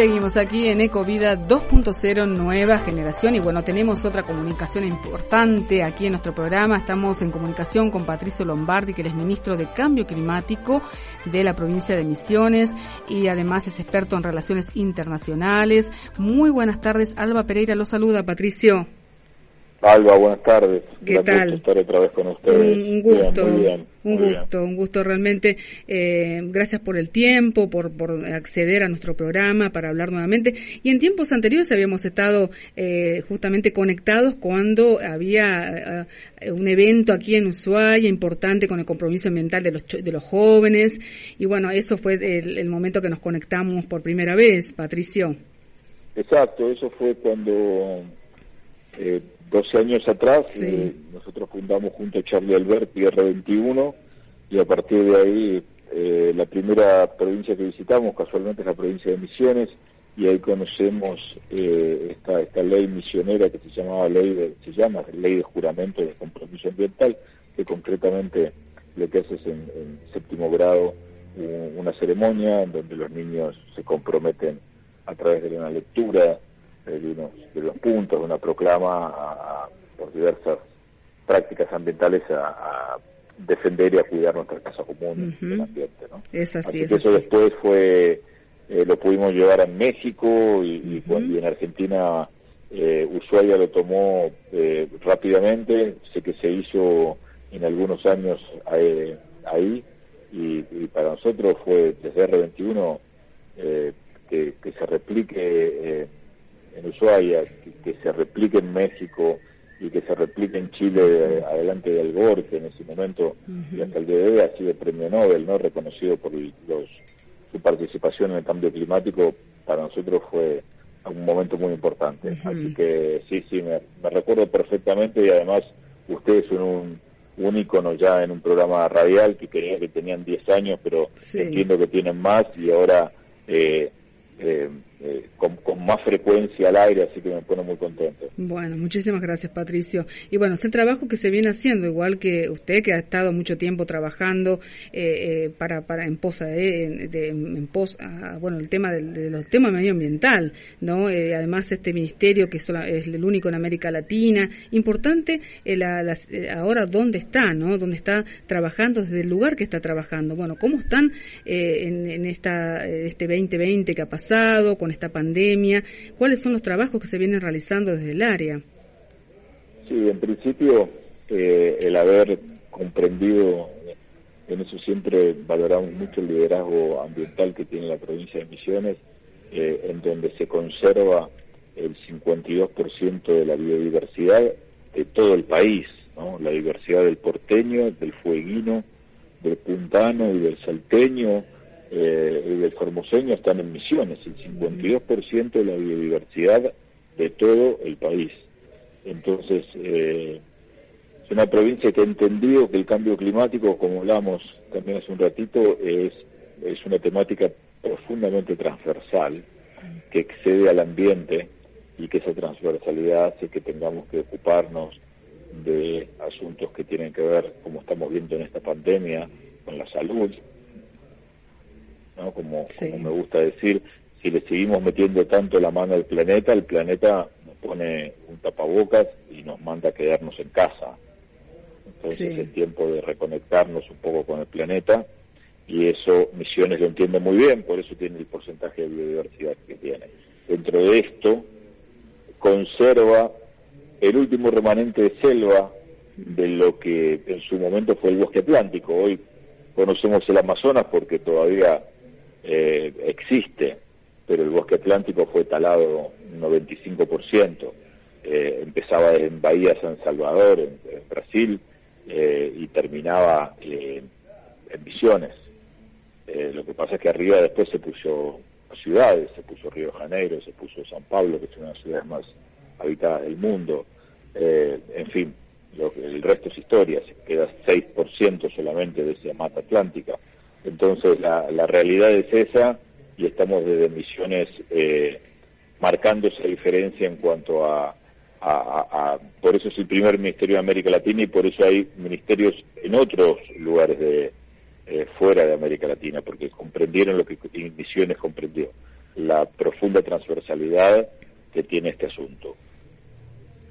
seguimos aquí en Ecovida 2.0 Nueva Generación y bueno, tenemos otra comunicación importante aquí en nuestro programa. Estamos en comunicación con Patricio Lombardi, que es ministro de Cambio Climático de la provincia de Misiones y además es experto en relaciones internacionales. Muy buenas tardes, Alba Pereira lo saluda, Patricio. Alba, buenas tardes. ¿Qué tal? estar otra vez con ustedes. Un gusto, un gusto, un gusto realmente. Eh, gracias por el tiempo, por, por acceder a nuestro programa para hablar nuevamente. Y en tiempos anteriores habíamos estado eh, justamente conectados cuando había eh, un evento aquí en Ushuaia importante con el compromiso ambiental de los, de los jóvenes. Y bueno, eso fue el, el momento que nos conectamos por primera vez, Patricio. Exacto, eso fue cuando eh, 12 años atrás eh, nosotros fundamos junto a Charlie Albert Tierra 21 y a partir de ahí eh, la primera provincia que visitamos casualmente es la provincia de Misiones y ahí conocemos eh, esta, esta ley misionera que se llamaba ley de, se llama ley de juramento de compromiso ambiental que concretamente lo que hace es en, séptimo grado una ceremonia en donde los niños se comprometen a través de una lectura de, unos, de los puntos de una proclama por diversas prácticas ambientales a, defender y a cuidar nuestra casa común y el ambiente. ¿no? Es así, que eso después fue, eh, lo pudimos llevar a México y, en Argentina eh, Ushuaia lo tomó eh, rápidamente, sé que se hizo en algunos años eh, ahí y, para nosotros fue desde R21 que, que, se replique en Ushuaia, que, se replique en México y que se replique en Chile adelante de Al que en ese momento, y hasta el día de hoy ha sido premio Nobel, no reconocido por los, su participación en el cambio climático, para nosotros fue un momento muy importante. Así que sí, sí, me, recuerdo perfectamente y además ustedes son un, un ícono ya en un programa radial que creía que tenían 10 años, pero entiendo que tienen más y ahora eh, eh, eh, con, más frecuencia al aire, así que me pone muy contento. Bueno, muchísimas gracias, Patricio. Y bueno, es el trabajo que se viene haciendo, igual que usted, que ha estado mucho tiempo trabajando eh, eh para, para en posa de, en pos, bueno, el tema de, los temas medioambiental, ¿no? Eh, además, este ministerio que es, el único en América Latina, importante la, ahora dónde está, ¿no? Dónde está trabajando, desde el lugar que está trabajando. Bueno, ¿cómo están en, en esta, este 2020 que ha pasado, con esta pandemia? ¿Cuáles son los trabajos que se vienen realizando desde el área? Sí, en principio eh, el haber comprendido, en eso siempre valoramos mucho el liderazgo ambiental que tiene la provincia de Misiones, eh, en donde se conserva el 52% de la biodiversidad de todo el país, ¿no? la diversidad del porteño, del fueguino, del puntano y del salteño, eh, del formoseño están en Misiones, el 52% de la biodiversidad de todo el país. Entonces, eh, es una provincia que ha entendido que el cambio climático, como hablamos también hace un ratito, es, es una temática profundamente transversal que excede al ambiente y que esa transversalidad hace que tengamos que ocuparnos de asuntos que tienen que ver, como estamos viendo en esta pandemia, con la salud, como, me gusta decir, si le seguimos metiendo tanto la mano al planeta, el planeta nos pone un tapabocas y nos manda a quedarnos en casa. Entonces es tiempo de reconectarnos un poco con el planeta y eso Misiones lo entiende muy bien, por eso tiene el porcentaje de biodiversidad que tiene. Dentro de esto conserva el último remanente de selva de lo que en su momento fue el bosque atlántico. Hoy conocemos el Amazonas porque todavía eh, existe, pero el bosque atlántico fue talado un 95%. Eh, empezaba en Bahía San Salvador, en, Brasil, eh, y terminaba en Misiones. lo que pasa es que arriba después se puso ciudades, se puso Río Janeiro, se puso San Pablo, que es una de las ciudades más habitadas del mundo. en fin, lo, el resto es historia, se queda 6% solamente de esa mata atlántica. Entonces la, la realidad es esa y estamos desde Misiones eh, marcando esa diferencia en cuanto a, a, Por eso es el primer ministerio de América Latina y por eso hay ministerios en otros lugares de eh, fuera de América Latina, porque comprendieron lo que Misiones comprendió. la profunda transversalidad que tiene este asunto.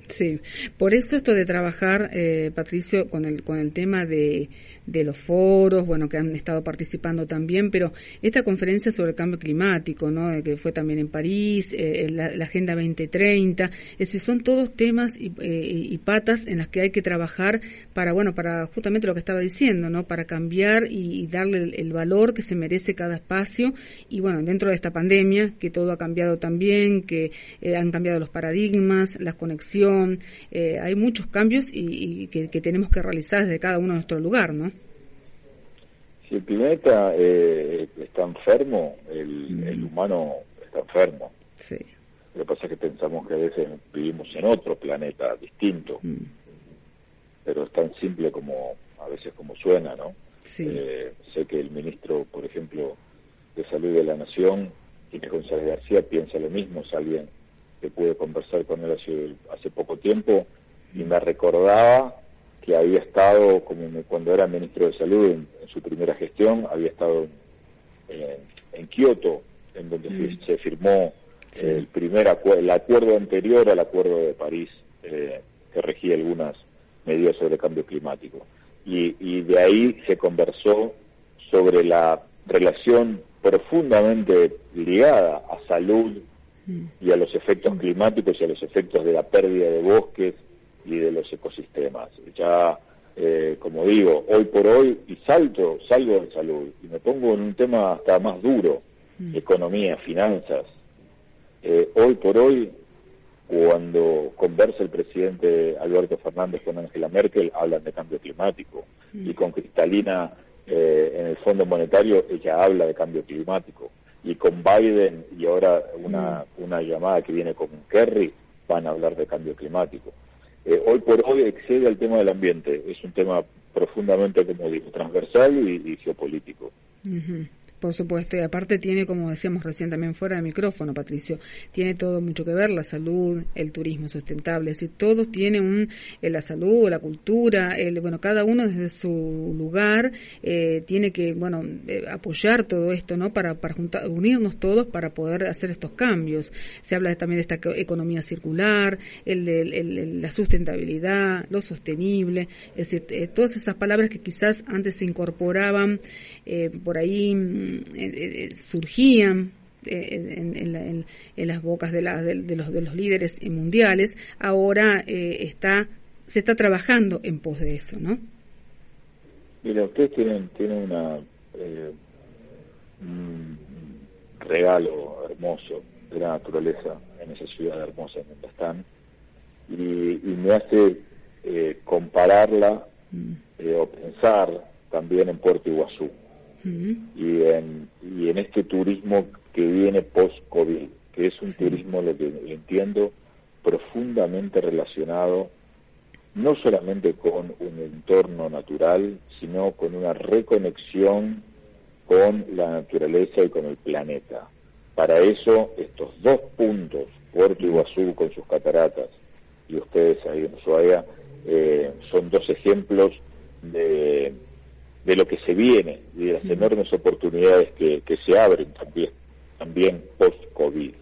Sí, por eso esto de trabajar, eh, Patricio, con el, con el tema de, de los foros, bueno, que han estado participando también, pero esta conferencia sobre el cambio climático, ¿no? Eh, que fue también en París, eh, la, Agenda 2030, es decir, son todos temas y, y, patas en las que hay que trabajar para, bueno, para justamente lo que estaba diciendo, ¿no? Para cambiar y, darle el, valor que se merece cada espacio y, bueno, dentro de esta pandemia, que todo ha cambiado también, que han cambiado los paradigmas, las conexiones, eh, hay muchos cambios y, que, tenemos que realizar desde cada uno de nuestro lugar, ¿no? Si el planeta eh, está enfermo, mm. el, humano está enfermo. Sí. Lo que pasa es que pensamos que a veces vivimos en otro planeta distinto, mm. pero es tan simple como a veces como suena, ¿no? Sí. Eh, sé que el ministro, por ejemplo, de Salud de la Nación, Inés González García, piensa lo mismo, es alguien que pude conversar con él hace, hace poco tiempo y me recordaba que había estado, como cuando era ministro de Salud en, su primera gestión, había estado en, en Kioto, en donde mm. se firmó el primer el acuerdo anterior al acuerdo de París eh, que regía algunas medidas sobre cambio climático. Y, y de ahí se conversó sobre la relación profundamente ligada a salud y a los efectos climáticos y a los efectos de la pérdida de bosques y de los ecosistemas. Ya, eh, como digo, hoy por hoy, y salto, salgo de salud, y me pongo en un tema hasta más duro, economía, finanzas. Eh, hoy por hoy, cuando conversa el presidente Alberto Fernández con Angela Merkel, hablan de cambio climático, y con Cristalina eh, en el Fondo Monetario, ella habla de cambio climático y con Biden y ahora una, mm. una llamada que viene con Kerry van a hablar de cambio climático. Eh, hoy por hoy excede al tema del ambiente, es un tema profundamente, como digo, transversal y, geopolítico. Por supuesto, y aparte tiene, como decíamos recién también fuera de micrófono, Patricio, tiene todo mucho que ver, la salud, el turismo sustentable, es decir, todos tienen un, eh, la salud, la cultura, el, bueno, cada uno desde su lugar eh, tiene que, bueno, eh, apoyar todo esto, ¿no? Para, para juntar, unirnos todos para poder hacer estos cambios. Se habla también de esta economía circular, el de la sustentabilidad, lo sostenible, es decir, todas esas palabras que quizás antes se incorporaban por ahí eh, eh, surgían eh, en, las bocas de, de, los, de los líderes mundiales, ahora está se está trabajando en pos de eso, ¿no? Mira, ustedes tienen, tienen una, un regalo hermoso de la naturaleza en esa ciudad hermosa en donde están y, me hace compararla mm. o pensar también en Puerto Iguazú y, en, y en este turismo que viene post-COVID, que es un turismo, lo que entiendo, profundamente relacionado no solamente con un entorno natural, sino con una reconexión con la naturaleza y con el planeta. Para eso, estos dos puntos, Puerto Iguazú con sus cataratas y ustedes ahí en Ushuaia, eh, son dos ejemplos de de lo que se viene y de las enormes oportunidades que, que se abren también, también post-COVID,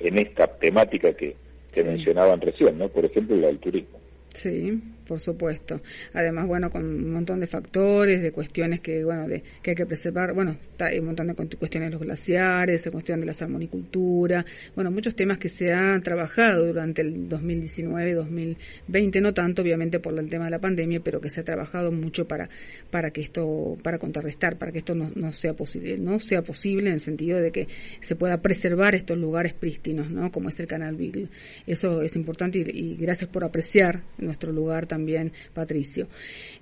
en esta temática que, que mencionaban recién, ¿no? Por ejemplo, la del turismo. Sí, por supuesto. Además, bueno, con un montón de factores, de cuestiones que, bueno, de, que hay que preservar, bueno, hay un montón de cuestiones de los glaciares, cuestión de la salmonicultura, bueno, muchos temas que se han trabajado durante el 2019-2020, no tanto obviamente por el tema de la pandemia, pero que se ha trabajado mucho para, para que esto, para contrarrestar, para que esto no, no sea posible, no sea posible en el sentido de que se pueda preservar estos lugares prístinos, ¿no? Como es el canal Beagle. Eso es importante y gracias por apreciar nuestro lugar también, Patricio.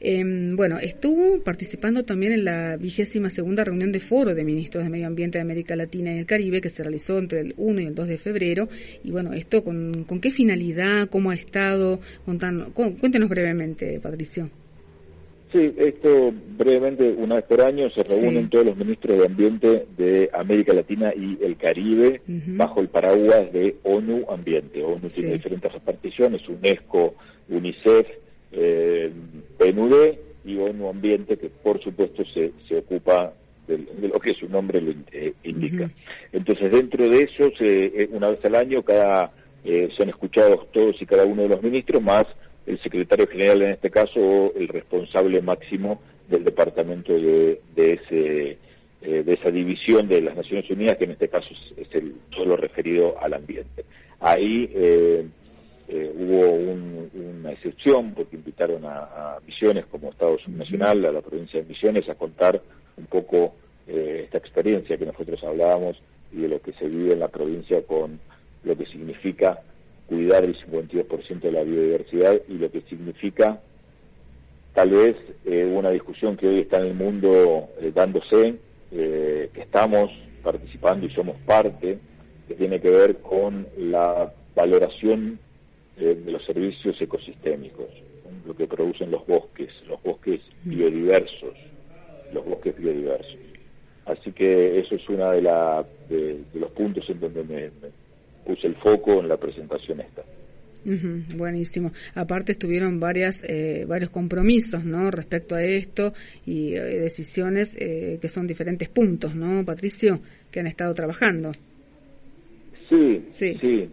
Em, bueno, estuvo participando también en la vigésima segunda reunión de foro de ministros de Medio Ambiente de América Latina y el Caribe que se realizó entre el 1 y el 2 de febrero. Y bueno, esto con, con qué finalidad, cómo ha estado, cuéntenos brevemente, Patricio. Sí, esto brevemente, una vez por año se reúnen todos los ministros de Ambiente de América Latina y el Caribe bajo el paraguas de ONU Ambiente. ONU tiene diferentes reparticiones, UNESCO, UNICEF, eh, PNUD y ONU Ambiente, que por supuesto se, se ocupa de, lo que su nombre lo indica. Entonces, dentro de eso, se, una vez al año, cada se han escuchado todos y cada uno de los ministros, más el secretario general en este caso o el responsable máximo del departamento de, de ese eh, de esa división de las Naciones Unidas, que en este caso es, el, todo lo referido al ambiente. Ahí eh, eh, hubo una excepción porque invitaron a, Misiones como Estado Subnacional, a la provincia de Misiones, a contar un poco esta experiencia que nosotros hablábamos y de lo que se vive en la provincia con lo que significa cuidar el 52% de la biodiversidad y lo que significa tal vez una discusión que hoy está en el mundo dándose eh, que estamos participando y somos parte, que tiene que ver con la valoración eh, de los servicios ecosistémicos, lo que producen los bosques, los bosques mm. biodiversos, los bosques biodiversos. Así que eso es uno de, la, de, los puntos en donde me puse el foco en la presentación esta buenísimo. Aparte estuvieron varias, eh, varios compromisos, ¿no? Respecto a esto y eh, decisiones eh, que son diferentes puntos, ¿no, Patricio? Que han estado trabajando. Sí, sí. sí.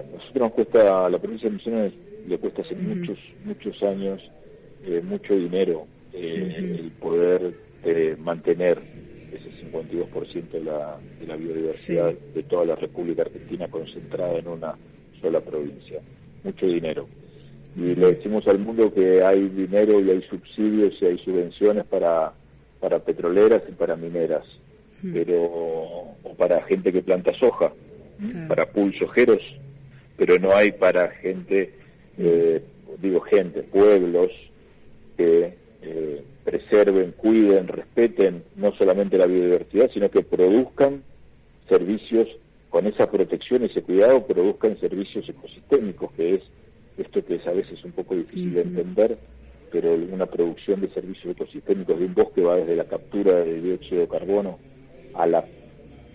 A nosotros nos cuesta, a la provincia de Misiones le cuesta hace muchos, muchos años, mucho dinero el poder mantener ese 52% de la, de la biodiversidad de toda la República Argentina concentrada en una sola provincia. Mucho dinero. Y le decimos al mundo que hay dinero y hay subsidios y hay subvenciones para, para petroleras y para mineras, pero o para gente que planta soja, para pulsojeros, pero no hay para gente, eh, digo gente, pueblos que eh, preserven, cuiden, respeten no solamente la biodiversidad, sino que produzcan servicios con esa protección, ese cuidado, produzcan servicios ecosistémicos, que es esto que es a veces un poco difícil de entender, pero una producción de servicios ecosistémicos de un bosque va desde la captura de dióxido de carbono a la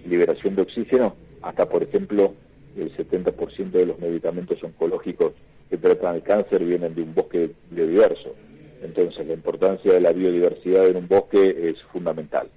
liberación de oxígeno, hasta, por ejemplo, el 70% de los medicamentos oncológicos que tratan el cáncer vienen de un bosque biodiverso. Entonces, la importancia de la biodiversidad en un bosque es fundamental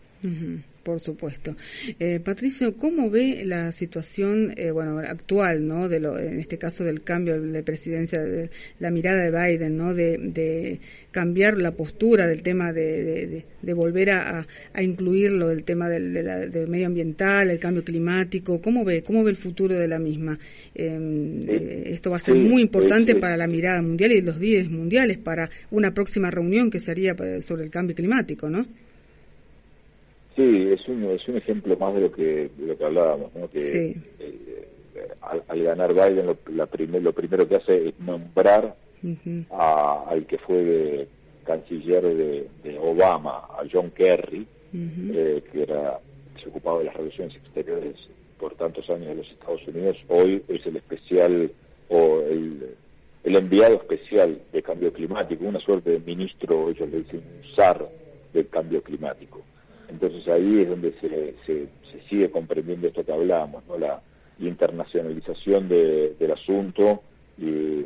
por supuesto. Eh, Patricio, ¿cómo ve la situación eh, bueno actual, no, de lo, en este caso del cambio de presidencia, de la mirada de Biden, no, de, cambiar la postura del tema de, volver a, a, incluirlo del tema del, medio ambiental, el cambio climático? ¿Cómo ve, cómo ve el futuro de la misma? Em, eh, esto va a ser muy importante para la mirada mundial y los días mundiales para una próxima reunión que sería pues, sobre el cambio climático, ¿no? Sí, es un, es un ejemplo más de lo que, de lo que hablábamos, ¿no? que eh, al, ganar Biden lo, la primer, lo primero que hace es nombrar a, al que fue canciller de, Obama, a John Kerry, eh, que era se ocupaba de las relaciones exteriores por tantos años de los Estados Unidos, hoy es el especial o el, el enviado especial de cambio climático, una suerte de ministro, ellos le dicen SAR del cambio climático. Entonces ahí es donde se, se, sigue comprendiendo esto que hablábamos, ¿no? la internacionalización del asunto y,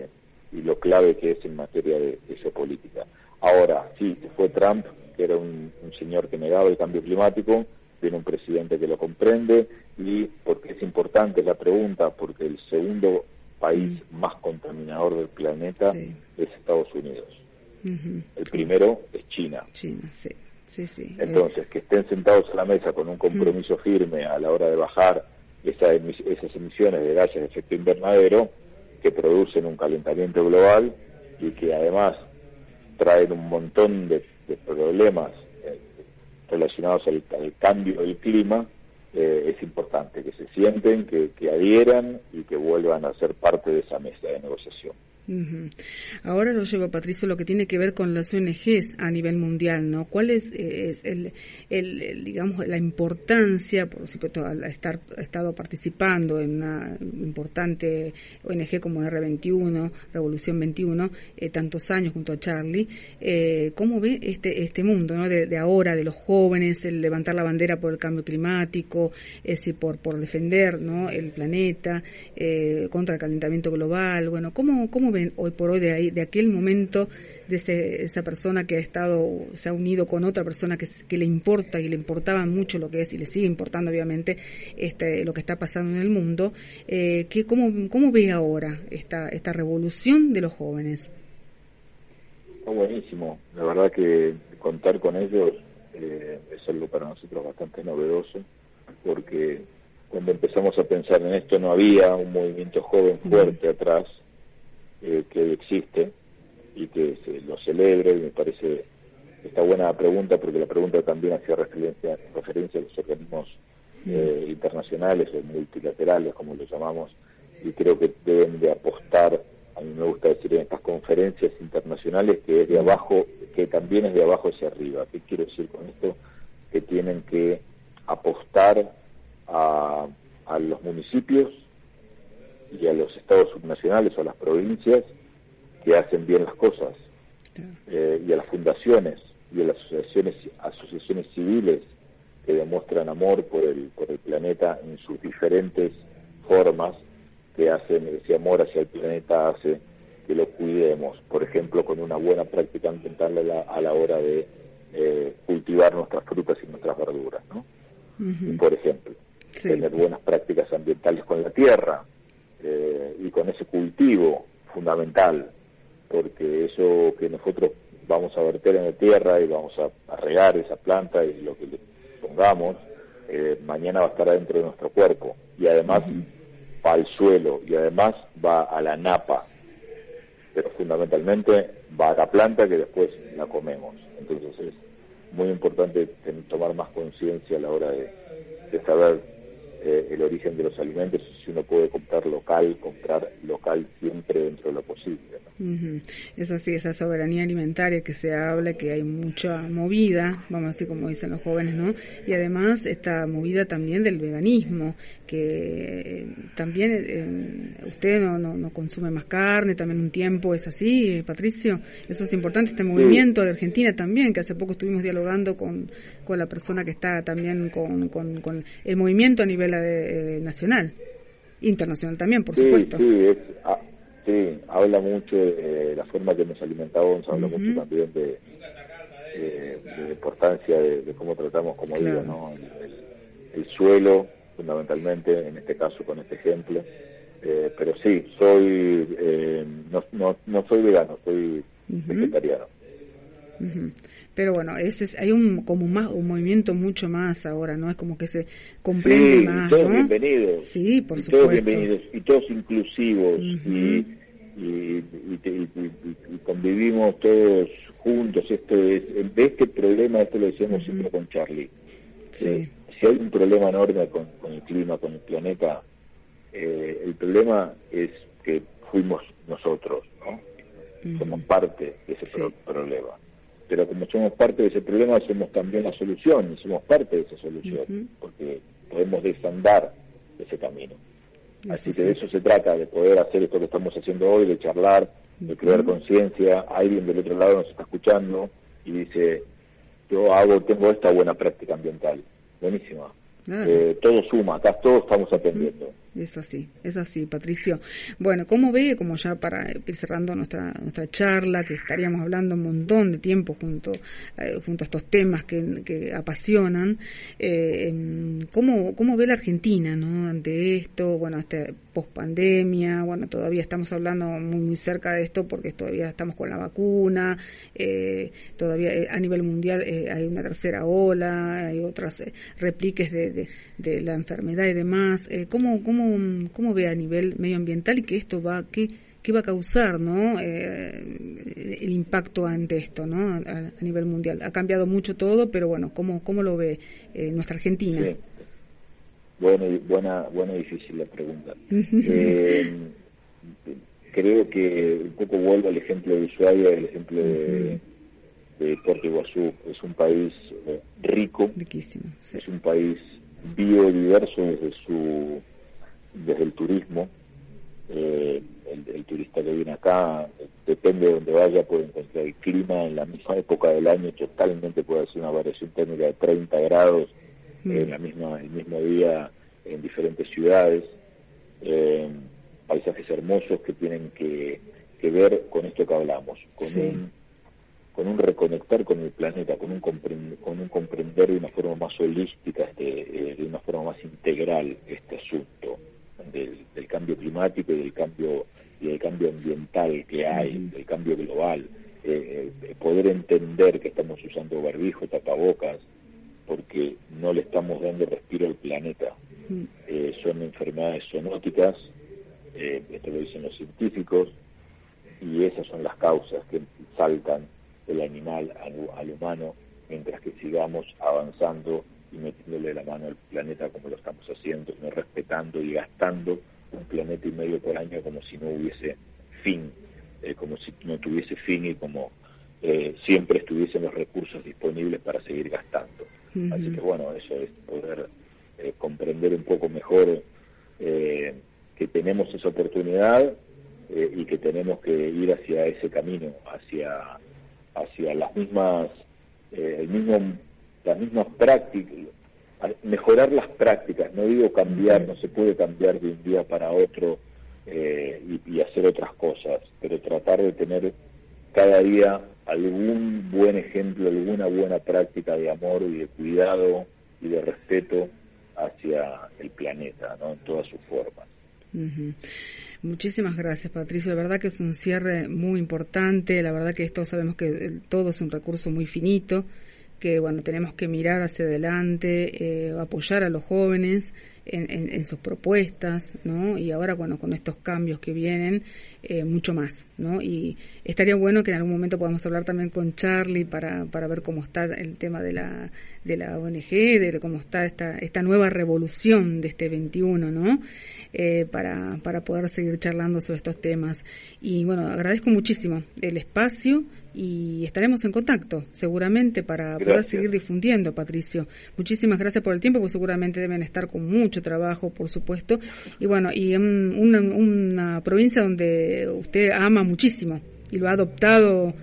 lo clave que es en materia de, geopolítica. Ahora, sí, fue Trump, que era un, señor que negaba el cambio climático, tiene un presidente que lo comprende y porque es importante la pregunta, porque el segundo país mm. más contaminador del planeta es Estados Unidos. El primero es China. China, sí. Entonces, que estén sentados a la mesa con un compromiso firme a la hora de bajar esas emisiones de gases de efecto invernadero que producen un calentamiento global y que además traen un montón de, problemas eh, relacionados al, cambio del clima, eh, es importante que se sienten, que, que adhieran y que vuelvan a ser parte de esa mesa de negociación. Ahora lo llevo, Patricio, lo que tiene que ver con las ONGs a nivel mundial, ¿no? ¿Cuál es, eh, el, digamos, la importancia, por supuesto, al estar estado participando en una importante ONG como R21, Revolución 21, eh, tantos años junto a Charlie, eh, ¿cómo ve este este mundo, ¿no? De, ahora, de los jóvenes, el levantar la bandera por el cambio climático, es decir, por por defender, ¿no? El planeta contra el calentamiento global, bueno, ¿cómo cómo ven hoy por hoy de ahí, de aquel momento de esa persona que ha estado, se ha unido con otra persona que, que, le importa y le importaba mucho lo que es y le sigue importando obviamente este, lo que está pasando en el mundo, eh, que cómo, ¿cómo ve ahora esta, esta revolución de los jóvenes? Está buenísimo, la verdad que contar con ellos eh, es algo para nosotros bastante novedoso, porque cuando empezamos a pensar en esto no había un movimiento joven fuerte atrás eh, que hoy existe y que se lo celebre y me parece esta buena pregunta porque la pregunta también hacía referencia, referencia a los organismos eh, internacionales o multilaterales como los llamamos y creo que deben de apostar a mí me gusta decir en estas conferencias internacionales que es de abajo que también es de abajo hacia arriba. Qué quiero decir con esto que tienen que apostar a, a los municipios y a los estados subnacionales o a las provincias que hacen bien las cosas eh, y a las fundaciones y a las asociaciones asociaciones civiles que demuestran amor por el por el planeta en sus diferentes formas que hacen ese amor hacia el planeta hace que lo cuidemos. Por ejemplo con una buena práctica ambiental a la, a la hora de eh, cultivar nuestras frutas y nuestras verduras no por ejemplo tener buenas prácticas ambientales con la tierra eh, y con ese cultivo fundamental porque eso que nosotros vamos a verter en la tierra y vamos a, regar esa planta y lo que le pongamos, eh, mañana va a estar adentro de nuestro cuerpo y además va al suelo y además va a la napa, pero fundamentalmente va a la planta que después la comemos. Entonces es muy importante tomar más conciencia a la hora de, de saber eh, el origen de los alimentos si uno puede comprar local, comprar local siempre dentro de lo posible. Es así, esa soberanía alimentaria que se habla, que hay mucha movida, vamos a decir como dicen los jóvenes, ¿no? Y además esta movida también del veganismo, que eh, también eh, usted no, no, consume más carne, también un tiempo es así, Patricio. Eso es importante, este movimiento de Argentina también, que hace poco estuvimos dialogando con, con la persona que está también con, con, con el movimiento a nivel eh, nacional, internacional también, por supuesto. Sí, ah, sí, habla mucho de la forma que nos alimentamos, habla mucho también de, de, importancia de, cómo tratamos, como digo, ¿no? el, suelo, fundamentalmente, en este caso con este ejemplo. Eh, pero sí, soy eh, no, no, no soy vegano, soy vegetariano. Pero bueno, ese es, hay un como más un movimiento mucho más ahora, ¿no? Es como que se comprende más, todos bienvenidos. Sí, por y supuesto. Todos bienvenidos y todos inclusivos y, y, convivimos todos juntos. Esto es, de este problema, esto lo decíamos siempre con Charlie. Sí. Eh, si hay un problema enorme con, con el clima, con el planeta, eh, el problema es que fuimos nosotros, ¿no? Somos parte de ese problema pero como somos parte de ese problema, somos también la solución, y somos parte de esa solución, porque podemos desandar ese camino. Así que de eso se trata, de poder hacer esto que estamos haciendo hoy, de charlar, de crear conciencia. Alguien del otro lado nos está escuchando y dice, yo hago, tengo esta buena práctica ambiental. Buenísima. Eh, todo suma, acá todos estamos atendiendo. Es así, es así, Patricio. Bueno, ¿cómo ve, como ya para ir cerrando nuestra, nuestra charla, que estaríamos hablando un montón de tiempo junto, eh, junto a estos temas que, que apasionan, eh, ¿cómo, ¿cómo ve la Argentina ante esto? Bueno, este post-pandemia, bueno, todavía estamos hablando muy, muy cerca de esto porque todavía estamos con la vacuna, eh, todavía eh, a nivel mundial hay una tercera ola, hay otras repliques de, de, la enfermedad y demás. ¿cómo, cómo cómo, ve a nivel medioambiental y que esto va, qué, qué va a causar ¿no? Eh, el impacto ante esto ¿no? A, nivel mundial. Ha cambiado mucho todo, pero bueno, ¿cómo, cómo lo ve eh, nuestra Argentina? Sí. Bueno, buena, buena y difícil la pregunta. eh, creo que un poco vuelvo al ejemplo de Ushuaia, el ejemplo de, de Puerto Iguazú. Es un país rico, es un país biodiverso desde su desde el turismo. Eh, el, turista que viene acá, depende de donde vaya, puede encontrar el clima en la misma época del año, totalmente puede ser una variación térmica de 30 grados mm. en la misma, el mismo día en diferentes ciudades. Eh, paisajes hermosos que tienen que, que ver con esto que hablamos, con un con un reconectar con el planeta, con un, con un comprender de una forma más holística, este, eh, de una forma más integral este asunto del, cambio climático y del cambio y del cambio ambiental que hay, del cambio global, eh, eh, poder entender que estamos usando barbijo, tapabocas, porque no le estamos dando respiro al planeta. son enfermedades zoonóticas, esto lo dicen los científicos, y esas son las causas que saltan del animal al, humano, mientras que sigamos avanzando y metiéndole la mano al planeta como lo estamos haciendo, no respetando y gastando un planeta y medio por año como si no hubiese fin, eh, como si no tuviese fin y como eh, siempre estuviesen los recursos disponibles para seguir gastando. Así que bueno, eso es poder eh, comprender un poco mejor que tenemos esa oportunidad y que tenemos que ir hacia ese camino, hacia hacia las mismas, eh, el mismo, las mismas prácticas, mejorar las prácticas, no digo cambiar, no se puede cambiar de un día para otro eh, y, hacer otras cosas, pero tratar de tener cada día algún buen ejemplo, alguna buena práctica de amor y de cuidado y de respeto hacia el planeta, ¿no? En todas sus formas. Muchísimas gracias, Patricio. La verdad que es un cierre muy importante. La verdad que esto sabemos que todo es un recurso muy finito, que bueno, tenemos que mirar hacia adelante, eh, apoyar a los jóvenes en, sus propuestas, ¿no? Y ahora, bueno, con estos cambios que vienen, eh, mucho más, ¿no? Y estaría bueno que en algún momento podamos hablar también con Charlie para, para ver cómo está el tema de la, de la ONG, de cómo está esta, esta nueva revolución de este 21, ¿no? Eh, para, para poder seguir charlando sobre estos temas. Y bueno, agradezco muchísimo el espacio y estaremos en contacto seguramente para poder seguir difundiendo, Patricio. Muchísimas gracias por el tiempo, porque seguramente deben estar con mucho trabajo, por supuesto. Y bueno, y en una, una provincia donde usted ama muchísimo y lo ha adoptado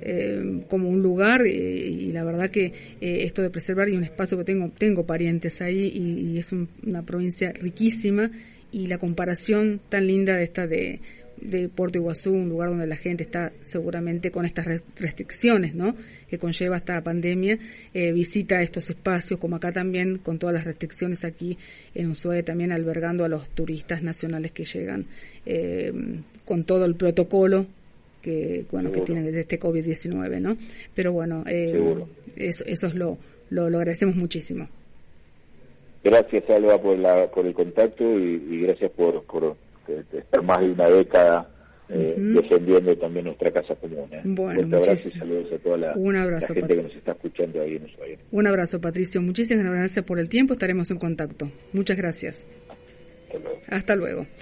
eh, como un lugar y la verdad que eh, esto de preservar y un espacio que tengo tengo parientes ahí y, es una provincia riquísima y la comparación tan linda de esta de, de Puerto Iguazú, un lugar donde la gente está seguramente con estas restricciones, ¿no? Que conlleva esta pandemia, eh, visita estos espacios, como acá también, con todas las restricciones aquí en Ushuaia, también albergando a los turistas nacionales que llegan eh, con todo el protocolo que, bueno, que tienen de este COVID-19, ¿no? Pero bueno, eh, eso, eso es lo, lo agradecemos muchísimo. Gracias, Alba, por, la, por el contacto y, gracias por, por, estar más de una década eh, defendiendo también nuestra casa común. ¿eh? Bueno, Un abrazo y saludos a toda la, gente que nos está escuchando ahí en Ushuaia. Un abrazo, Patricio. Muchísimas gracias por el tiempo. Estaremos en contacto. Muchas gracias. Hasta luego.